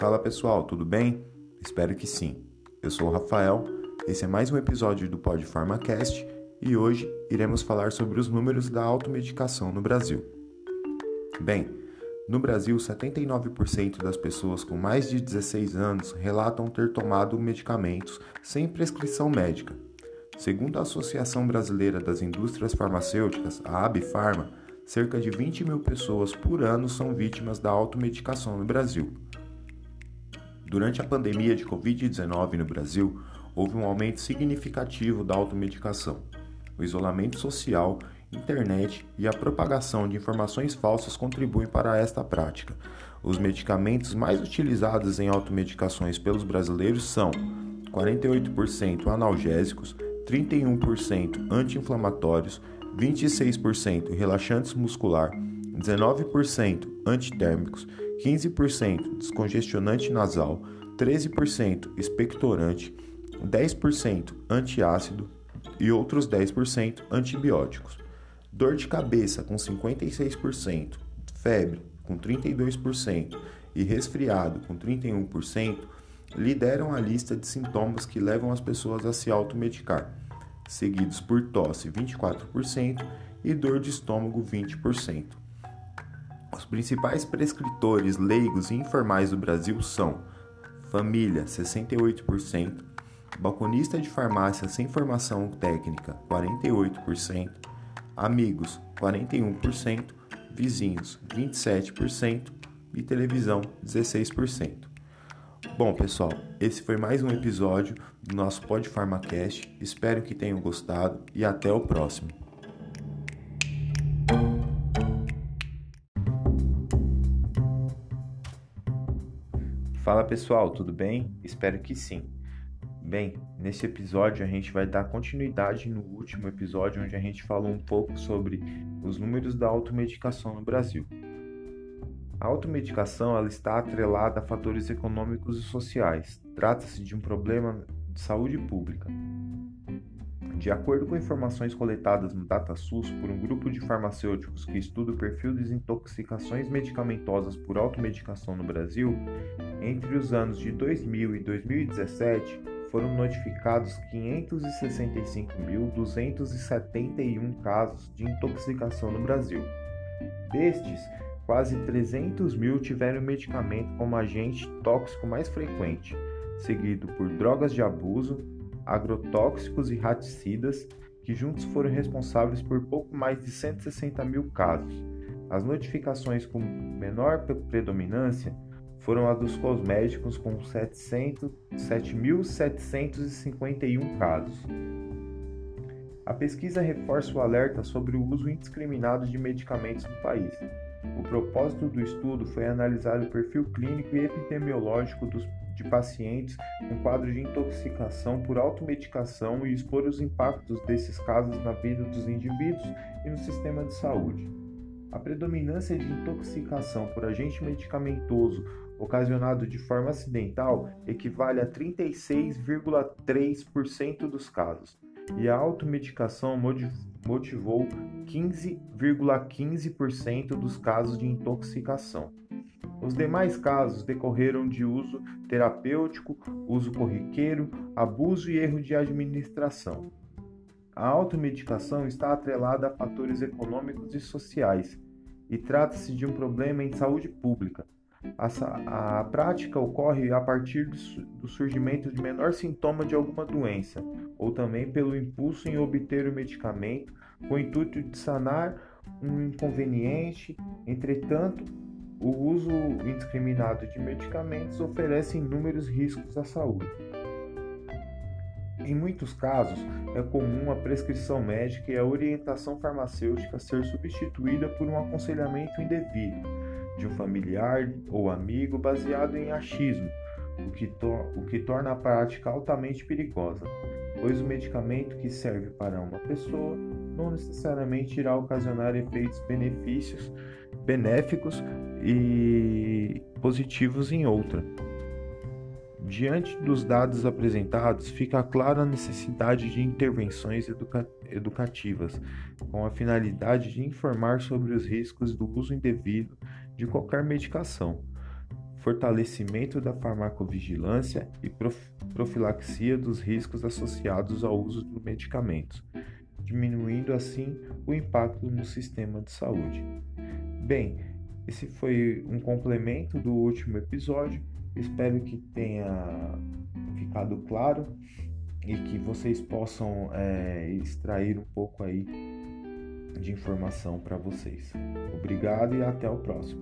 Fala pessoal, tudo bem? Espero que sim. Eu sou o Rafael, esse é mais um episódio do Pod PharmaCast e hoje iremos falar sobre os números da automedicação no Brasil. Bem, no Brasil, 79% das pessoas com mais de 16 anos relatam ter tomado medicamentos sem prescrição médica. Segundo a Associação Brasileira das Indústrias Farmacêuticas, a Abifarma, cerca de 20 mil pessoas por ano são vítimas da automedicação no Brasil. Durante a pandemia de Covid-19 no Brasil, houve um aumento significativo da automedicação. O isolamento social, internet e a propagação de informações falsas contribuem para esta prática. Os medicamentos mais utilizados em automedicações pelos brasileiros são 48% analgésicos, 31% anti-inflamatórios, 26% relaxantes muscular, 19% antitérmicos, 15% descongestionante nasal, 13% expectorante, 10% antiácido e outros 10% antibióticos. Dor de cabeça com 56%, febre com 32% e resfriado com 31% lideram a lista de sintomas que levam as pessoas a se automedicar, seguidos por tosse 24% e dor de estômago 20%. Os principais prescritores leigos e informais do Brasil são família 68%, balconista de farmácia sem formação técnica 48%, amigos 41%, vizinhos 27% e televisão 16%. Bom, pessoal, esse foi mais um episódio do nosso Pod PharmaCast. Espero que tenham gostado e até o próximo. Fala pessoal, tudo bem? Espero que sim. Bem, nesse episódio a gente vai dar continuidade no último episódio onde a gente falou um pouco sobre os números da automedicação no Brasil. A automedicação ela está atrelada a fatores econômicos e sociais. Trata-se de um problema de saúde pública. De acordo com informações coletadas no DataSUS por um grupo de farmacêuticos que estuda o perfil de intoxicações medicamentosas por automedicação no Brasil, entre os anos de 2000 e 2017 foram notificados 565.271 casos de intoxicação no Brasil. Destes, quase 300 mil tiveram medicamento como agente tóxico mais frequente, seguido por drogas de abuso, agrotóxicos e raticidas, que juntos foram responsáveis por pouco mais de 160 mil casos. As notificações com menor predominância foram as dos cosméticos, com 7.751 casos. A pesquisa reforça o alerta sobre o uso indiscriminado de medicamentos no país. O propósito do estudo foi analisar o perfil clínico e epidemiológico dos de pacientes com quadro de intoxicação por automedicação e expor os impactos desses casos na vida dos indivíduos e no sistema de saúde. A predominância de intoxicação por agente medicamentoso ocasionado de forma acidental equivale a 36,3% dos casos, e a automedicação motivou 15,15% dos casos de intoxicação. Os demais casos decorreram de uso terapêutico, uso corriqueiro, abuso e erro de administração. A automedicação está atrelada a fatores econômicos e sociais e trata-se de um problema em saúde pública. A, a prática ocorre a partir do surgimento de menor sintoma de alguma doença, ou também pelo impulso em obter o medicamento com o intuito de sanar um inconveniente. Entretanto, o uso indiscriminado de medicamentos oferece inúmeros riscos à saúde. Em muitos casos, é comum a prescrição médica e a orientação farmacêutica ser substituída por um aconselhamento indevido de um familiar ou amigo baseado em achismo, o que, o que torna a prática altamente perigosa, pois o medicamento que serve para uma pessoa não necessariamente irá ocasionar efeitos benefícios benéficos e positivos em outra. Diante dos dados apresentados, fica clara a necessidade de intervenções educa educativas, com a finalidade de informar sobre os riscos do uso indevido de qualquer medicação. fortalecimento da farmacovigilância e profilaxia dos riscos associados ao uso de medicamentos, diminuindo assim o impacto no sistema de saúde. Bem, esse foi um complemento do último episódio. Espero que tenha ficado claro e que vocês possam é, extrair um pouco aí de informação para vocês. Obrigado e até o próximo.